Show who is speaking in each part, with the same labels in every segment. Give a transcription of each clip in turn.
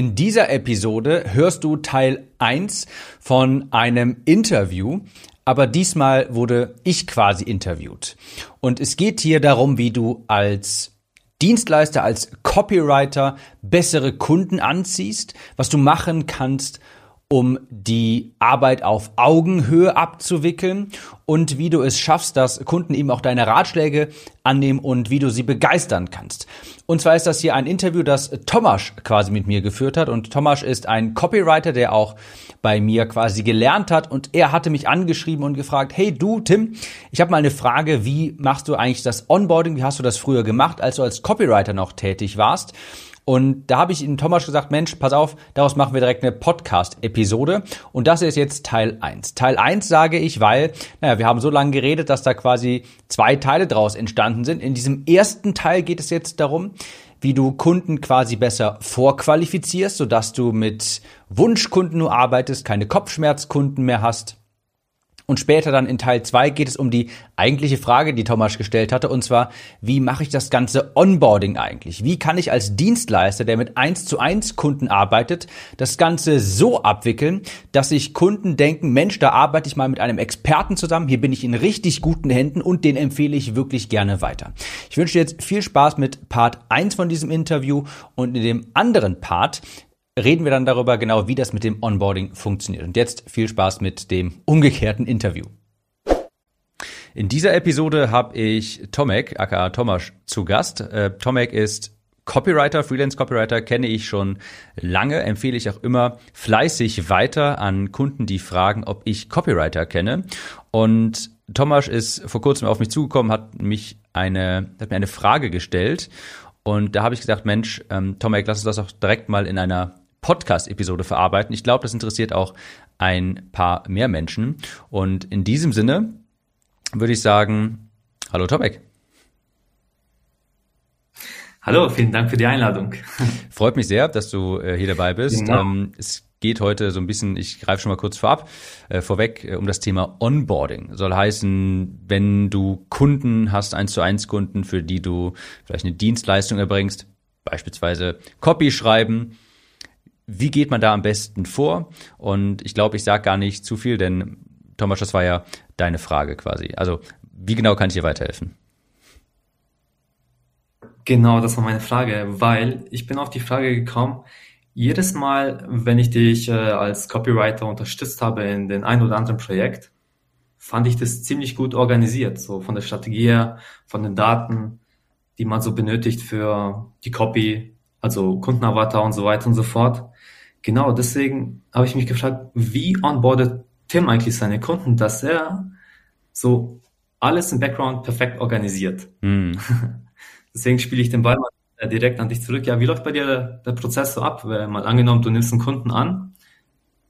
Speaker 1: In dieser Episode hörst du Teil 1 von einem Interview, aber diesmal wurde ich quasi interviewt. Und es geht hier darum, wie du als Dienstleister, als Copywriter bessere Kunden anziehst, was du machen kannst, um die Arbeit auf Augenhöhe abzuwickeln. Und wie du es schaffst, dass Kunden eben auch deine Ratschläge annehmen und wie du sie begeistern kannst. Und zwar ist das hier ein Interview, das Tomasz quasi mit mir geführt hat. Und Tomasz ist ein Copywriter, der auch bei mir quasi gelernt hat. Und er hatte mich angeschrieben und gefragt, hey du Tim, ich habe mal eine Frage, wie machst du eigentlich das Onboarding, wie hast du das früher gemacht, als du als Copywriter noch tätig warst? Und da habe ich ihm Thomas gesagt, Mensch, pass auf, daraus machen wir direkt eine Podcast-Episode. Und das ist jetzt Teil 1. Teil 1 sage ich, weil, naja, wir haben so lange geredet, dass da quasi zwei Teile draus entstanden sind. In diesem ersten Teil geht es jetzt darum, wie du Kunden quasi besser vorqualifizierst, sodass du mit Wunschkunden nur arbeitest, keine Kopfschmerzkunden mehr hast und später dann in Teil 2 geht es um die eigentliche Frage, die Thomas gestellt hatte, und zwar, wie mache ich das ganze Onboarding eigentlich? Wie kann ich als Dienstleister, der mit 1 zu 1 Kunden arbeitet, das Ganze so abwickeln, dass sich Kunden denken, Mensch, da arbeite ich mal mit einem Experten zusammen, hier bin ich in richtig guten Händen und den empfehle ich wirklich gerne weiter. Ich wünsche dir jetzt viel Spaß mit Part 1 von diesem Interview und in dem anderen Part reden wir dann darüber genau, wie das mit dem Onboarding funktioniert. Und jetzt viel Spaß mit dem umgekehrten Interview. In dieser Episode habe ich Tomek, aka Tomasz, zu Gast. Äh, Tomek ist Copywriter, Freelance-Copywriter, kenne ich schon lange, empfehle ich auch immer fleißig weiter an Kunden, die fragen, ob ich Copywriter kenne. Und Tomasz ist vor kurzem auf mich zugekommen, hat mich eine, hat mir eine Frage gestellt. Und da habe ich gesagt, Mensch, ähm, Tomek, lass uns das auch direkt mal in einer Podcast-Episode verarbeiten. Ich glaube, das interessiert auch ein paar mehr Menschen. Und in diesem Sinne würde ich sagen, hallo Tomek.
Speaker 2: Hallo, vielen Dank für die Einladung.
Speaker 1: Freut mich sehr, dass du äh, hier dabei bist. Genau. Ähm, es geht heute so ein bisschen, ich greife schon mal kurz vorab, äh, vorweg, äh, um das Thema Onboarding. Soll heißen, wenn du Kunden hast, eins zu eins Kunden, für die du vielleicht eine Dienstleistung erbringst, beispielsweise Copy schreiben, wie geht man da am besten vor? Und ich glaube, ich sage gar nicht zu viel, denn Thomas, das war ja deine Frage quasi. Also, wie genau kann ich dir weiterhelfen?
Speaker 2: Genau, das war meine Frage, weil ich bin auf die Frage gekommen, jedes Mal, wenn ich dich äh, als Copywriter unterstützt habe in den ein oder anderen Projekt, fand ich das ziemlich gut organisiert, so von der Strategie her, von den Daten, die man so benötigt für die Copy, also Kundenavatar und so weiter und so fort. Genau, deswegen habe ich mich gefragt, wie onboardet Tim eigentlich seine Kunden, dass er so alles im Background perfekt organisiert. Mm. deswegen spiele ich den Ball mal direkt an dich zurück. Ja, wie läuft bei dir der, der Prozess so ab? Mal angenommen, du nimmst einen Kunden an.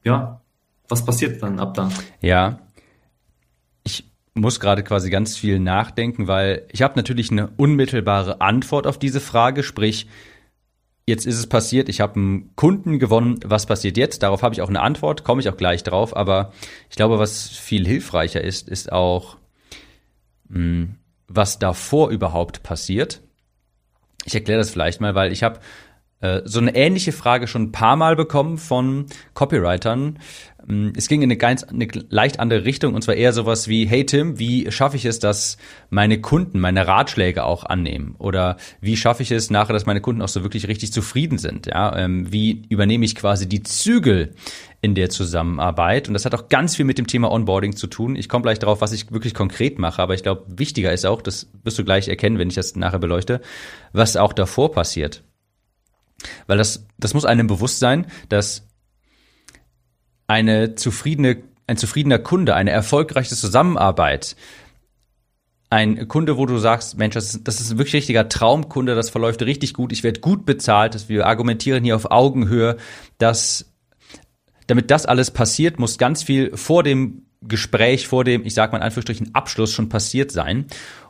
Speaker 2: Ja, was passiert dann ab da?
Speaker 1: Ja, ich muss gerade quasi ganz viel nachdenken, weil ich habe natürlich eine unmittelbare Antwort auf diese Frage, sprich, Jetzt ist es passiert, ich habe einen Kunden gewonnen. Was passiert jetzt? Darauf habe ich auch eine Antwort, komme ich auch gleich drauf. Aber ich glaube, was viel hilfreicher ist, ist auch, hm, was davor überhaupt passiert. Ich erkläre das vielleicht mal, weil ich habe äh, so eine ähnliche Frage schon ein paar Mal bekommen von Copywritern. Mm, es ging in eine ganz eine leicht andere Richtung und zwar eher sowas wie, hey Tim, wie schaffe ich es, dass meine Kunden meine Ratschläge auch annehmen? Oder wie schaffe ich es nachher, dass meine Kunden auch so wirklich richtig zufrieden sind? Ja, ähm, wie übernehme ich quasi die Zügel in der Zusammenarbeit? Und das hat auch ganz viel mit dem Thema Onboarding zu tun. Ich komme gleich darauf, was ich wirklich konkret mache, aber ich glaube, wichtiger ist auch, das wirst du gleich erkennen, wenn ich das nachher beleuchte, was auch davor passiert. Weil das, das muss einem bewusst sein, dass eine zufriedene, ein zufriedener Kunde, eine erfolgreiche Zusammenarbeit, ein Kunde, wo du sagst, Mensch, das ist, das ist ein wirklich richtiger Traumkunde, das verläuft richtig gut, ich werde gut bezahlt, dass wir argumentieren hier auf Augenhöhe, dass damit das alles passiert, muss ganz viel vor dem Gespräch, vor dem, ich sage mal in Anführungsstrichen, Abschluss schon passiert sein.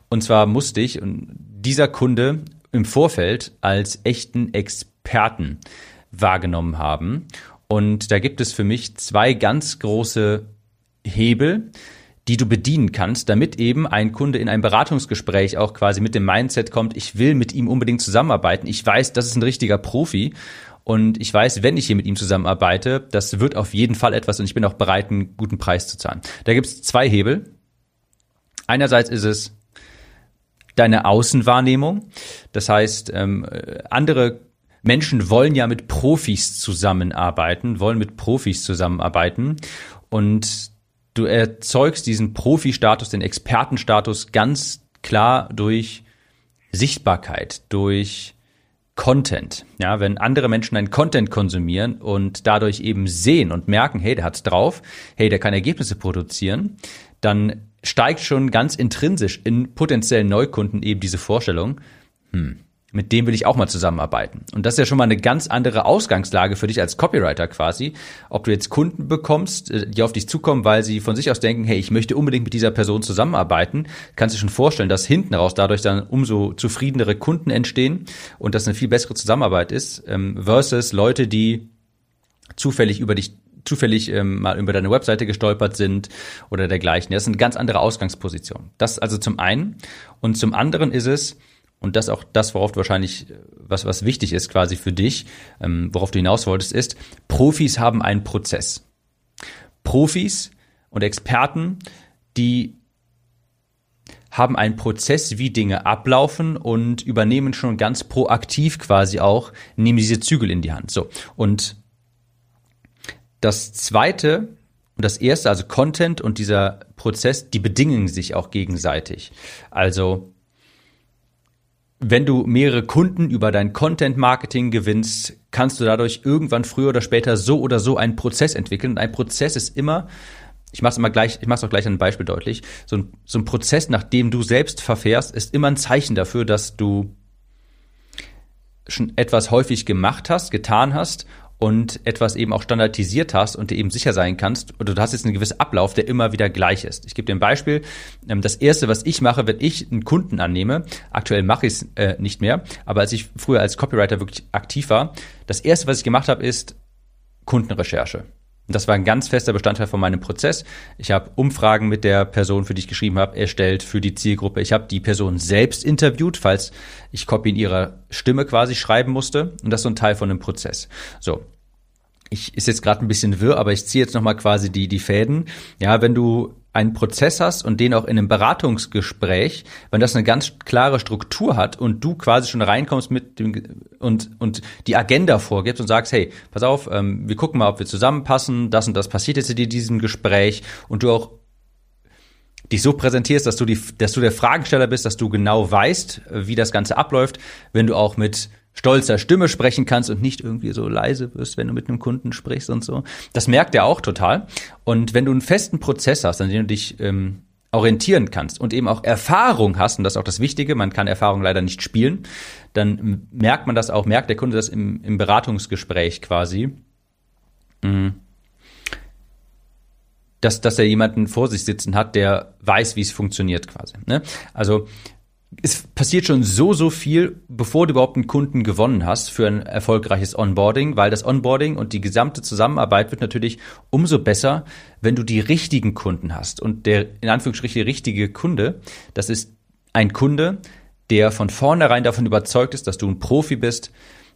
Speaker 1: Und zwar musste ich dieser Kunde im Vorfeld als echten Experten wahrgenommen haben. Und da gibt es für mich zwei ganz große Hebel, die du bedienen kannst, damit eben ein Kunde in ein Beratungsgespräch auch quasi mit dem Mindset kommt, ich will mit ihm unbedingt zusammenarbeiten. Ich weiß, das ist ein richtiger Profi und ich weiß, wenn ich hier mit ihm zusammenarbeite, das wird auf jeden Fall etwas und ich bin auch bereit, einen guten Preis zu zahlen. Da gibt es zwei Hebel. Einerseits ist es deine Außenwahrnehmung. Das heißt, ähm, andere Menschen wollen ja mit Profis zusammenarbeiten, wollen mit Profis zusammenarbeiten und du erzeugst diesen Profi-Status, den Expertenstatus ganz klar durch Sichtbarkeit, durch Content. Ja, wenn andere Menschen einen Content konsumieren und dadurch eben sehen und merken, hey, der hat's drauf, hey, der kann Ergebnisse produzieren, dann steigt schon ganz intrinsisch in potenziellen Neukunden eben diese Vorstellung, hm, mit dem will ich auch mal zusammenarbeiten. Und das ist ja schon mal eine ganz andere Ausgangslage für dich als Copywriter quasi. Ob du jetzt Kunden bekommst, äh, die auf dich zukommen, weil sie von sich aus denken, hey, ich möchte unbedingt mit dieser Person zusammenarbeiten, kannst du schon vorstellen, dass hinten raus dadurch dann umso zufriedenere Kunden entstehen und das eine viel bessere Zusammenarbeit ist, ähm, versus Leute, die zufällig über dich zufällig ähm, mal über deine Webseite gestolpert sind oder dergleichen. Das ist eine ganz andere Ausgangsposition. Das also zum einen. Und zum anderen ist es, und das auch das, worauf du wahrscheinlich, was, was wichtig ist quasi für dich, ähm, worauf du hinaus wolltest, ist, Profis haben einen Prozess. Profis und Experten, die haben einen Prozess, wie Dinge ablaufen und übernehmen schon ganz proaktiv quasi auch, nehmen diese Zügel in die Hand. So. Und das zweite und das erste, also Content und dieser Prozess, die bedingen sich auch gegenseitig. Also wenn du mehrere Kunden über dein Content-Marketing gewinnst, kannst du dadurch irgendwann früher oder später so oder so einen Prozess entwickeln. Und ein Prozess ist immer, ich mache es immer gleich, ich mache es auch gleich an einem Beispiel deutlich, so ein, so ein Prozess, nach dem du selbst verfährst, ist immer ein Zeichen dafür, dass du schon etwas häufig gemacht hast, getan hast und etwas eben auch standardisiert hast und dir eben sicher sein kannst, oder du hast jetzt einen gewissen Ablauf, der immer wieder gleich ist. Ich gebe dir ein Beispiel. Ähm, das erste, was ich mache, wenn ich einen Kunden annehme, aktuell mache ich es äh, nicht mehr, aber als ich früher als Copywriter wirklich aktiv war, das erste, was ich gemacht habe, ist Kundenrecherche. Das war ein ganz fester Bestandteil von meinem Prozess. Ich habe Umfragen mit der Person, für die ich geschrieben habe, erstellt für die Zielgruppe. Ich habe die Person selbst interviewt, falls ich Copy ihrer Stimme quasi schreiben musste. Und das ist so ein Teil von dem Prozess. So. Ich ist jetzt gerade ein bisschen wirr, aber ich ziehe jetzt nochmal quasi die, die Fäden. Ja, wenn du einen Prozess hast und den auch in einem Beratungsgespräch, wenn das eine ganz klare Struktur hat und du quasi schon reinkommst mit dem und und die Agenda vorgibst und sagst, hey, pass auf, ähm, wir gucken mal, ob wir zusammenpassen, das und das passiert jetzt in diesem Gespräch und du auch dich so präsentierst, dass du die, dass du der Fragensteller bist, dass du genau weißt, wie das Ganze abläuft, wenn du auch mit stolzer Stimme sprechen kannst und nicht irgendwie so leise wirst, wenn du mit einem Kunden sprichst und so. Das merkt er auch total. Und wenn du einen festen Prozess hast, an dem du dich ähm, orientieren kannst und eben auch Erfahrung hast, und das ist auch das Wichtige, man kann Erfahrung leider nicht spielen, dann merkt man das auch, merkt der Kunde das im, im Beratungsgespräch quasi, mhm. dass, dass er jemanden vor sich sitzen hat, der weiß, wie es funktioniert quasi. Ne? Also es passiert schon so, so viel, bevor du überhaupt einen Kunden gewonnen hast für ein erfolgreiches Onboarding, weil das Onboarding und die gesamte Zusammenarbeit wird natürlich umso besser, wenn du die richtigen Kunden hast. Und der in Anführungsstrichen richtige Kunde, das ist ein Kunde, der von vornherein davon überzeugt ist, dass du ein Profi bist,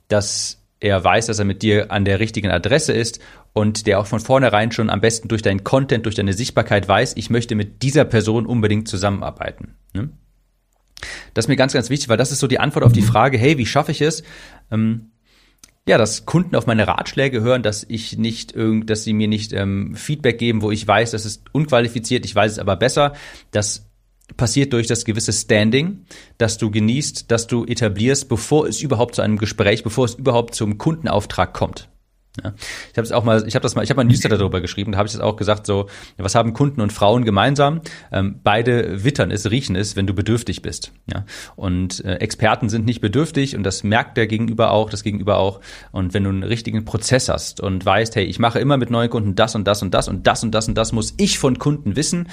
Speaker 1: dass er weiß, dass er mit dir an der richtigen Adresse ist und der auch von vornherein schon am besten durch deinen Content, durch deine Sichtbarkeit weiß, ich möchte mit dieser Person unbedingt zusammenarbeiten. Ne? Das ist mir ganz, ganz wichtig, weil das ist so die Antwort auf die Frage, hey, wie schaffe ich es? Ähm, ja, dass Kunden auf meine Ratschläge hören, dass ich nicht irgend, dass sie mir nicht ähm, Feedback geben, wo ich weiß, das ist unqualifiziert, ich weiß es aber besser. Das passiert durch das gewisse Standing, das du genießt, das du etablierst, bevor es überhaupt zu einem Gespräch, bevor es überhaupt zum Kundenauftrag kommt. Ja. Ich habe es auch mal, ich habe das mal, ich habe mal ein Newsletter darüber geschrieben, da habe ich das auch gesagt, so, was haben Kunden und Frauen gemeinsam? Ähm, beide wittern es, riechen es, wenn du bedürftig bist. Ja. Und äh, Experten sind nicht bedürftig und das merkt der Gegenüber auch, das Gegenüber auch. Und wenn du einen richtigen Prozess hast und weißt, hey, ich mache immer mit neuen Kunden das und das und das und das und das und das muss ich von Kunden wissen,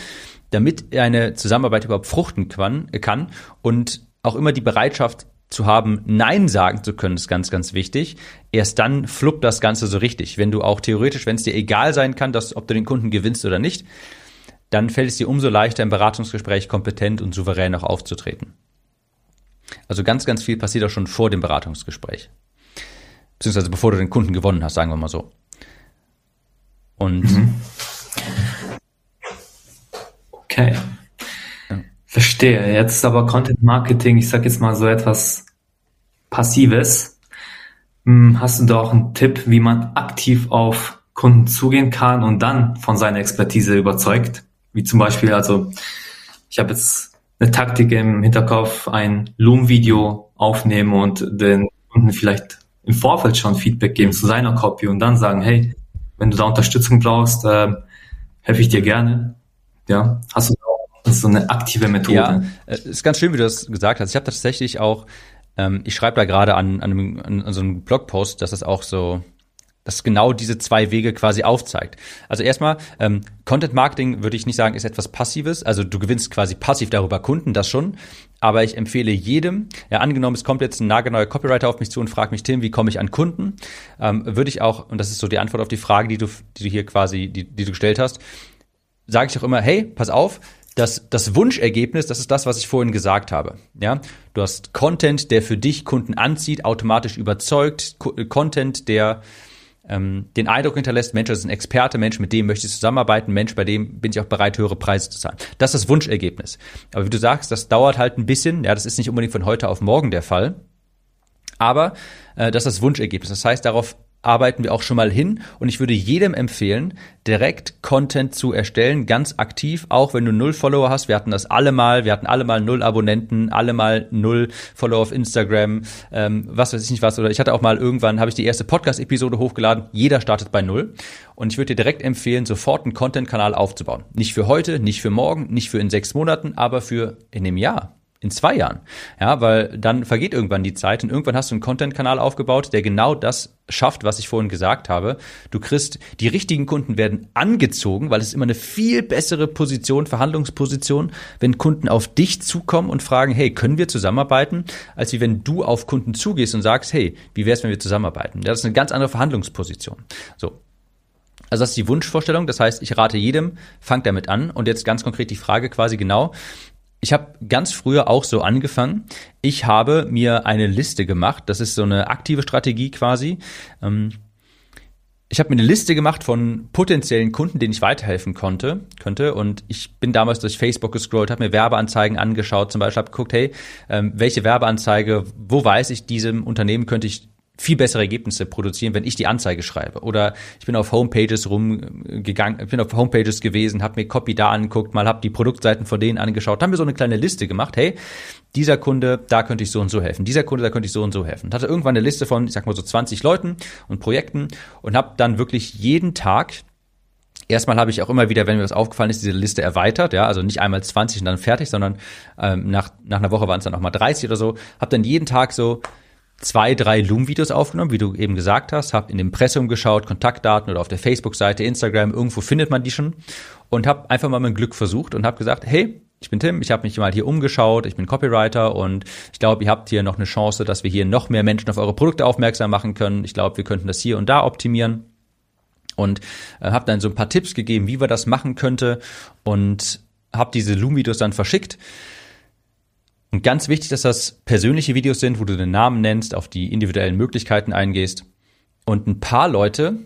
Speaker 1: damit eine Zusammenarbeit überhaupt fruchten kann, kann und auch immer die Bereitschaft zu haben, Nein sagen zu können, ist ganz, ganz wichtig. Erst dann fluppt das Ganze so richtig. Wenn du auch theoretisch, wenn es dir egal sein kann, dass, ob du den Kunden gewinnst oder nicht, dann fällt es dir umso leichter, im Beratungsgespräch kompetent und souverän auch aufzutreten. Also ganz, ganz viel passiert auch schon vor dem Beratungsgespräch. Beziehungsweise bevor du den Kunden gewonnen hast, sagen wir mal so. Und mhm.
Speaker 2: Okay. Verstehe. Jetzt ist aber Content Marketing, ich sag jetzt mal so etwas Passives. Hm, hast du da auch einen Tipp, wie man aktiv auf Kunden zugehen kann und dann von seiner Expertise überzeugt? Wie zum Beispiel, also ich habe jetzt eine Taktik im Hinterkopf, ein Loom-Video aufnehmen und den Kunden vielleicht im Vorfeld schon Feedback geben zu seiner Copy und dann sagen, hey, wenn du da Unterstützung brauchst, äh, helfe ich dir gerne. Ja, hast du auch so eine aktive Methode?
Speaker 1: Ja, es ist ganz schön, wie du das gesagt hast. Ich habe tatsächlich auch, ähm, ich schreibe da gerade an, an, an, so einem Blogpost, dass das auch so das genau diese zwei Wege quasi aufzeigt. Also erstmal, ähm, Content Marketing würde ich nicht sagen, ist etwas Passives. Also du gewinnst quasi passiv darüber Kunden, das schon. Aber ich empfehle jedem, ja, angenommen, es kommt jetzt ein nagelneuer Copywriter auf mich zu und fragt mich, Tim, wie komme ich an Kunden? Ähm, würde ich auch, und das ist so die Antwort auf die Frage, die du, die du hier quasi, die, die du gestellt hast, sage ich auch immer, hey, pass auf, das, das Wunschergebnis, das ist das, was ich vorhin gesagt habe. Ja, du hast Content, der für dich Kunden anzieht, automatisch überzeugt, Content, der ähm, den Eindruck hinterlässt, Mensch, das ist ein Experte, Mensch, mit dem möchte ich zusammenarbeiten, Mensch, bei dem bin ich auch bereit, höhere Preise zu zahlen. Das ist das Wunschergebnis. Aber wie du sagst, das dauert halt ein bisschen. Ja, das ist nicht unbedingt von heute auf morgen der Fall. Aber äh, das ist das Wunschergebnis. Das heißt, darauf arbeiten wir auch schon mal hin und ich würde jedem empfehlen, direkt Content zu erstellen, ganz aktiv, auch wenn du null Follower hast. Wir hatten das alle mal, wir hatten alle mal null Abonnenten, alle mal null Follower auf Instagram, ähm, was weiß ich nicht was. Oder ich hatte auch mal irgendwann, habe ich die erste Podcast-Episode hochgeladen. Jeder startet bei null. Und ich würde dir direkt empfehlen, sofort einen Content-Kanal aufzubauen. Nicht für heute, nicht für morgen, nicht für in sechs Monaten, aber für in dem Jahr in zwei Jahren. Ja, weil dann vergeht irgendwann die Zeit und irgendwann hast du einen Content-Kanal aufgebaut, der genau das schafft, was ich vorhin gesagt habe. Du kriegst, die richtigen Kunden werden angezogen, weil es immer eine viel bessere Position, Verhandlungsposition, wenn Kunden auf dich zukommen und fragen, hey, können wir zusammenarbeiten, als wie wenn du auf Kunden zugehst und sagst, hey, wie wär's, wenn wir zusammenarbeiten? Das ist eine ganz andere Verhandlungsposition. So. Also das ist die Wunschvorstellung. Das heißt, ich rate jedem, fangt damit an. Und jetzt ganz konkret die Frage quasi genau, ich habe ganz früher auch so angefangen. Ich habe mir eine Liste gemacht. Das ist so eine aktive Strategie quasi. Ähm, ich habe mir eine Liste gemacht von potenziellen Kunden, denen ich weiterhelfen konnte, könnte. Und ich bin damals durch Facebook gescrollt, habe mir Werbeanzeigen angeschaut, zum Beispiel habe geguckt, hey, ähm, welche Werbeanzeige, wo weiß ich, diesem Unternehmen könnte ich viel bessere Ergebnisse produzieren, wenn ich die Anzeige schreibe. Oder ich bin auf Homepages rumgegangen, ich bin auf Homepages gewesen, habe mir Copy da angeguckt, mal habe die Produktseiten von denen angeschaut, haben mir so eine kleine Liste gemacht, hey, dieser Kunde, da könnte ich so und so helfen, dieser Kunde, da könnte ich so und so helfen. Und hatte irgendwann eine Liste von, ich sag mal so 20 Leuten und Projekten und habe dann wirklich jeden Tag Erstmal habe ich auch immer wieder, wenn mir was aufgefallen ist, diese Liste erweitert, ja, also nicht einmal 20 und dann fertig, sondern ähm, nach, nach einer Woche waren es dann auch mal 30 oder so. Habe dann jeden Tag so zwei, drei Loom-Videos aufgenommen, wie du eben gesagt hast, habe in dem Impressum geschaut, Kontaktdaten oder auf der Facebook-Seite, Instagram, irgendwo findet man die schon und habe einfach mal mein Glück versucht und habe gesagt, hey, ich bin Tim, ich habe mich mal hier umgeschaut, ich bin Copywriter und ich glaube, ihr habt hier noch eine Chance, dass wir hier noch mehr Menschen auf eure Produkte aufmerksam machen können. Ich glaube, wir könnten das hier und da optimieren und äh, habe dann so ein paar Tipps gegeben, wie wir das machen könnte und habe diese Loom-Videos dann verschickt. Und ganz wichtig, dass das persönliche Videos sind, wo du den Namen nennst, auf die individuellen Möglichkeiten eingehst. Und ein paar Leute,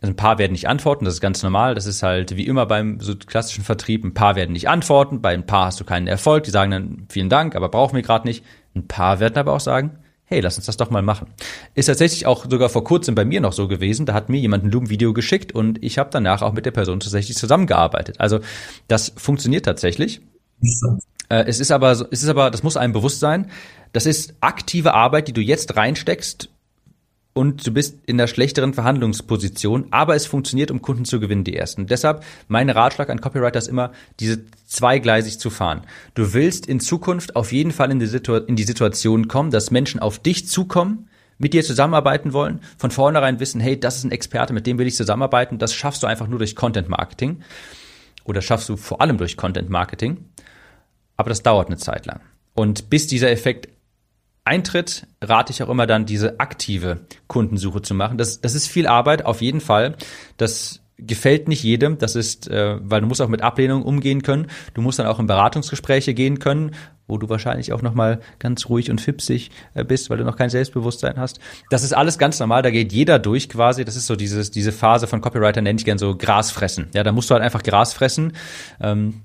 Speaker 1: also ein paar werden nicht antworten, das ist ganz normal. Das ist halt wie immer beim so klassischen Vertrieb. Ein paar werden nicht antworten, bei ein paar hast du keinen Erfolg. Die sagen dann vielen Dank, aber brauchen wir gerade nicht. Ein paar werden aber auch sagen, hey, lass uns das doch mal machen. Ist tatsächlich auch sogar vor kurzem bei mir noch so gewesen. Da hat mir jemand ein Loom-Video geschickt und ich habe danach auch mit der Person tatsächlich zusammengearbeitet. Also das funktioniert tatsächlich. Äh, es ist aber, es ist aber, das muss einem bewusst sein. Das ist aktive Arbeit, die du jetzt reinsteckst und du bist in der schlechteren Verhandlungsposition, aber es funktioniert, um Kunden zu gewinnen, die ersten. deshalb mein Ratschlag an Copywriter ist immer, diese zweigleisig zu fahren. Du willst in Zukunft auf jeden Fall in die, Situ in die Situation kommen, dass Menschen auf dich zukommen, mit dir zusammenarbeiten wollen, von vornherein wissen, hey, das ist ein Experte, mit dem will ich zusammenarbeiten. Das schaffst du einfach nur durch Content Marketing oder schaffst du vor allem durch Content Marketing aber das dauert eine Zeit lang. Und bis dieser Effekt eintritt, rate ich auch immer dann, diese aktive Kundensuche zu machen. Das, das ist viel Arbeit, auf jeden Fall. Das gefällt nicht jedem. Das ist, äh, weil du musst auch mit Ablehnung umgehen können. Du musst dann auch in Beratungsgespräche gehen können, wo du wahrscheinlich auch noch mal ganz ruhig und fipsig äh, bist, weil du noch kein Selbstbewusstsein hast. Das ist alles ganz normal. Da geht jeder durch quasi. Das ist so dieses diese Phase von Copywriter nenne ich gern so Gras fressen. Ja, da musst du halt einfach Gras fressen. Ähm,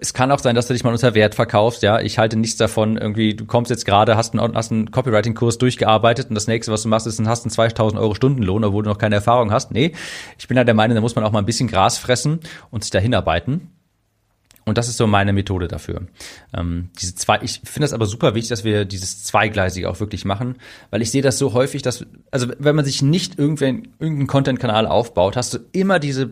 Speaker 1: es kann auch sein, dass du dich mal unter Wert verkaufst, ja. Ich halte nichts davon, irgendwie, du kommst jetzt gerade, hast einen, hast einen Copywriting-Kurs durchgearbeitet und das nächste, was du machst, ist, hast einen 2000 Euro Stundenlohn, obwohl du noch keine Erfahrung hast. Nee, ich bin halt der Meinung, da muss man auch mal ein bisschen Gras fressen und sich dahin arbeiten. Und das ist so meine Methode dafür. Ähm, diese zwei, ich finde das aber super wichtig, dass wir dieses Zweigleisige auch wirklich machen, weil ich sehe das so häufig, dass, also wenn man sich nicht irgendwann irgendeinen Content-Kanal aufbaut, hast du immer diese,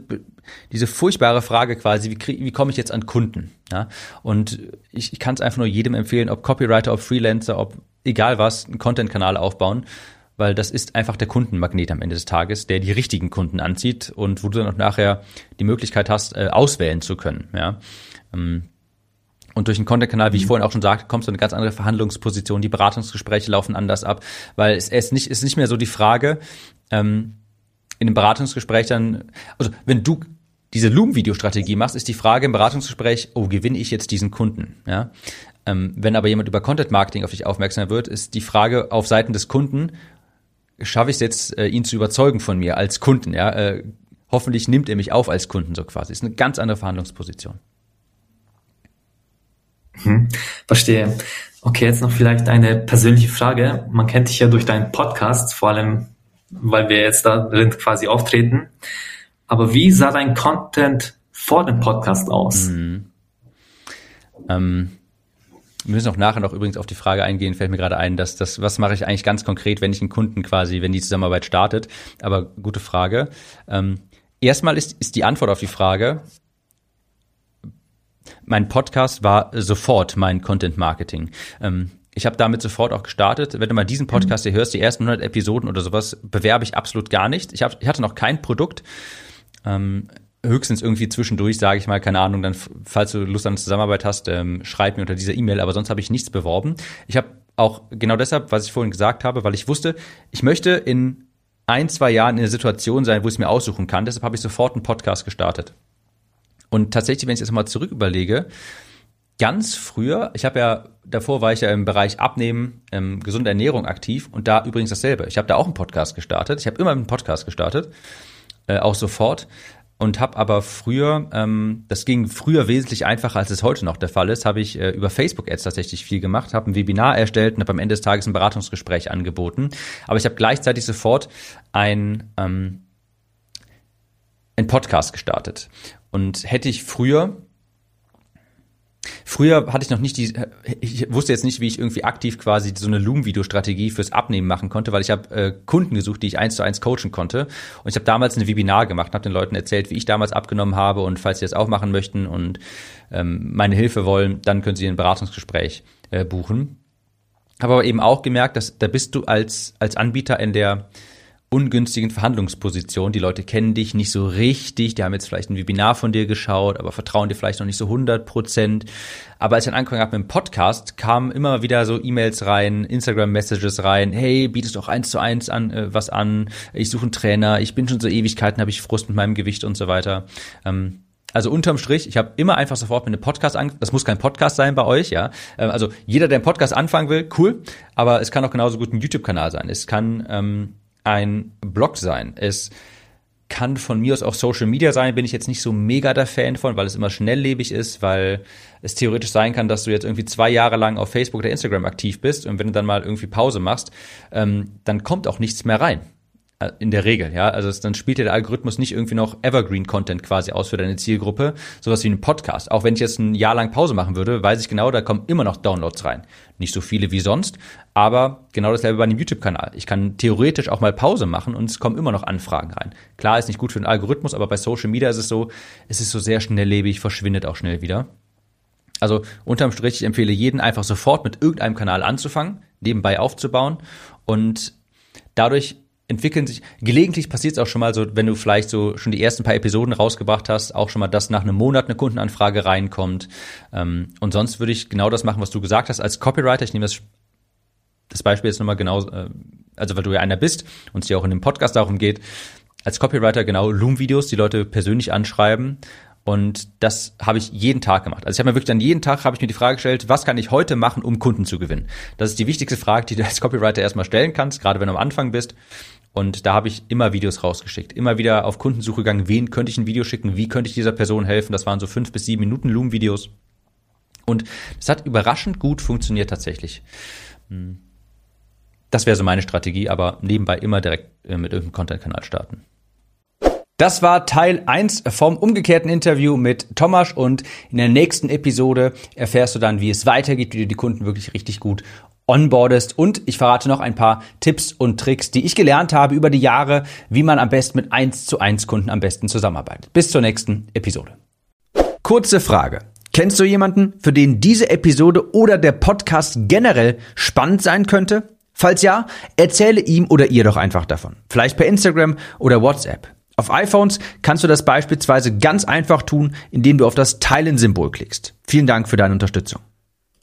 Speaker 1: diese furchtbare Frage quasi, wie, krieg, wie komme ich jetzt an Kunden? Ja? Und ich, ich kann es einfach nur jedem empfehlen, ob Copywriter, ob Freelancer, ob egal was, einen Content-Kanal aufbauen weil das ist einfach der Kundenmagnet am Ende des Tages, der die richtigen Kunden anzieht und wo du dann auch nachher die Möglichkeit hast, äh, auswählen zu können. Ja? Ähm, und durch den Content-Kanal, wie ich mhm. vorhin auch schon sagte, kommst du in eine ganz andere Verhandlungsposition. Die Beratungsgespräche laufen anders ab, weil es ist nicht, ist nicht mehr so die Frage, ähm, in einem Beratungsgespräch dann, also wenn du diese Loom-Video-Strategie machst, ist die Frage im Beratungsgespräch, oh, gewinne ich jetzt diesen Kunden? Ja? Ähm, wenn aber jemand über Content-Marketing auf dich aufmerksam wird, ist die Frage auf Seiten des Kunden, schaffe ich es jetzt, äh, ihn zu überzeugen von mir als Kunden? Ja? Äh, hoffentlich nimmt er mich auf als Kunden so quasi. Ist eine ganz andere Verhandlungsposition.
Speaker 2: Hm, verstehe. Okay, jetzt noch vielleicht eine persönliche Frage. Man kennt dich ja durch deinen Podcast, vor allem, weil wir jetzt da drin quasi auftreten. Aber wie sah dein Content vor dem Podcast aus? Mhm.
Speaker 1: Ähm, wir müssen auch nachher noch übrigens auf die Frage eingehen, fällt mir gerade ein, dass das, was mache ich eigentlich ganz konkret, wenn ich einen Kunden quasi, wenn die Zusammenarbeit startet. Aber gute Frage. Ähm, erstmal ist, ist die Antwort auf die Frage, mein Podcast war sofort mein Content Marketing. Ähm, ich habe damit sofort auch gestartet. Wenn du mal diesen Podcast hier hörst, die ersten 100 Episoden oder sowas, bewerbe ich absolut gar nicht. Ich, hab, ich hatte noch kein Produkt. Ähm, höchstens irgendwie zwischendurch, sage ich mal, keine Ahnung, dann, falls du Lust an Zusammenarbeit hast, ähm, schreib mir unter dieser E-Mail, aber sonst habe ich nichts beworben. Ich habe auch genau deshalb, was ich vorhin gesagt habe, weil ich wusste, ich möchte in ein, zwei Jahren in einer Situation sein, wo ich es mir aussuchen kann. Deshalb habe ich sofort einen Podcast gestartet. Und tatsächlich, wenn ich jetzt mal zurück überlege, ganz früher, ich habe ja, davor war ich ja im Bereich Abnehmen, ähm, gesunde Ernährung aktiv und da übrigens dasselbe. Ich habe da auch einen Podcast gestartet. Ich habe immer einen Podcast gestartet, äh, auch sofort. Und habe aber früher, ähm, das ging früher wesentlich einfacher, als es heute noch der Fall ist, habe ich äh, über Facebook-Ads tatsächlich viel gemacht, habe ein Webinar erstellt und habe am Ende des Tages ein Beratungsgespräch angeboten. Aber ich habe gleichzeitig sofort ein, ähm, ein Podcast gestartet. Und hätte ich früher Früher hatte ich noch nicht die, ich wusste jetzt nicht, wie ich irgendwie aktiv quasi so eine Loom-Video-Strategie fürs Abnehmen machen konnte, weil ich habe äh, Kunden gesucht, die ich eins zu eins coachen konnte. Und ich habe damals ein Webinar gemacht, habe den Leuten erzählt, wie ich damals abgenommen habe und falls sie das auch machen möchten und ähm, meine Hilfe wollen, dann können sie ein Beratungsgespräch äh, buchen. Habe aber eben auch gemerkt, dass da bist du als als Anbieter in der ungünstigen Verhandlungsposition. Die Leute kennen dich nicht so richtig, die haben jetzt vielleicht ein Webinar von dir geschaut, aber vertrauen dir vielleicht noch nicht so 100 Prozent. Aber als ich dann angefangen habe mit dem Podcast, kamen immer wieder so E-Mails rein, Instagram-Messages rein, hey, bietest doch eins zu eins an, äh, was an, ich suche einen Trainer, ich bin schon so Ewigkeiten, habe ich Frust mit meinem Gewicht und so weiter. Ähm, also unterm Strich, ich habe immer einfach sofort mit einem Podcast an. Das muss kein Podcast sein bei euch, ja. Ähm, also jeder, der einen Podcast anfangen will, cool. Aber es kann auch genauso gut ein YouTube-Kanal sein. Es kann ähm, ein Blog sein. Es kann von mir aus auch Social Media sein, bin ich jetzt nicht so mega der Fan von, weil es immer schnelllebig ist, weil es theoretisch sein kann, dass du jetzt irgendwie zwei Jahre lang auf Facebook oder Instagram aktiv bist und wenn du dann mal irgendwie Pause machst, ähm, dann kommt auch nichts mehr rein. Äh, in der Regel, ja. Also dann spielt ja der Algorithmus nicht irgendwie noch Evergreen-Content quasi aus für deine Zielgruppe, sowas wie ein Podcast. Auch wenn ich jetzt ein Jahr lang Pause machen würde, weiß ich genau, da kommen immer noch Downloads rein. Nicht so viele wie sonst, aber genau dasselbe bei einem YouTube-Kanal. Ich kann theoretisch auch mal Pause machen und es kommen immer noch Anfragen rein. Klar, ist nicht gut für den Algorithmus, aber bei Social Media ist es so, es ist so sehr schnelllebig, verschwindet auch schnell wieder. Also unterm Strich, ich empfehle jeden einfach sofort mit irgendeinem Kanal anzufangen, nebenbei aufzubauen und dadurch entwickeln sich, gelegentlich passiert es auch schon mal so, wenn du vielleicht so schon die ersten paar Episoden rausgebracht hast, auch schon mal, dass nach einem Monat eine Kundenanfrage reinkommt. Ähm, und sonst würde ich genau das machen, was du gesagt hast. Als Copywriter, ich nehme das, das Beispiel jetzt nochmal genau, äh, also weil du ja einer bist und es ja auch in dem Podcast darum geht, als Copywriter genau Loom-Videos, die Leute persönlich anschreiben. Und das habe ich jeden Tag gemacht. Also ich habe mir wirklich dann jeden Tag habe ich mir die Frage gestellt, was kann ich heute machen, um Kunden zu gewinnen? Das ist die wichtigste Frage, die du als Copywriter erstmal stellen kannst, gerade wenn du am Anfang bist. Und da habe ich immer Videos rausgeschickt, immer wieder auf Kundensuche gegangen, wen könnte ich ein Video schicken, wie könnte ich dieser Person helfen. Das waren so fünf bis sieben Minuten Loom-Videos. Und es hat überraschend gut funktioniert tatsächlich. Hm. Das wäre so meine Strategie, aber nebenbei immer direkt äh, mit irgendeinem Content-Kanal starten. Das war Teil 1 vom umgekehrten Interview mit Thomas und in der nächsten Episode erfährst du dann, wie es weitergeht, wie du die Kunden wirklich richtig gut onboardest und ich verrate noch ein paar Tipps und Tricks, die ich gelernt habe über die Jahre, wie man am besten mit 1 zu 1 Kunden am besten zusammenarbeitet. Bis zur nächsten Episode. Kurze Frage. Kennst du jemanden, für den diese Episode oder der Podcast generell spannend sein könnte? Falls ja, erzähle ihm oder ihr doch einfach davon. Vielleicht per Instagram oder WhatsApp. Auf iPhones kannst du das beispielsweise ganz einfach tun, indem du auf das Teilen-Symbol klickst. Vielen Dank für deine Unterstützung.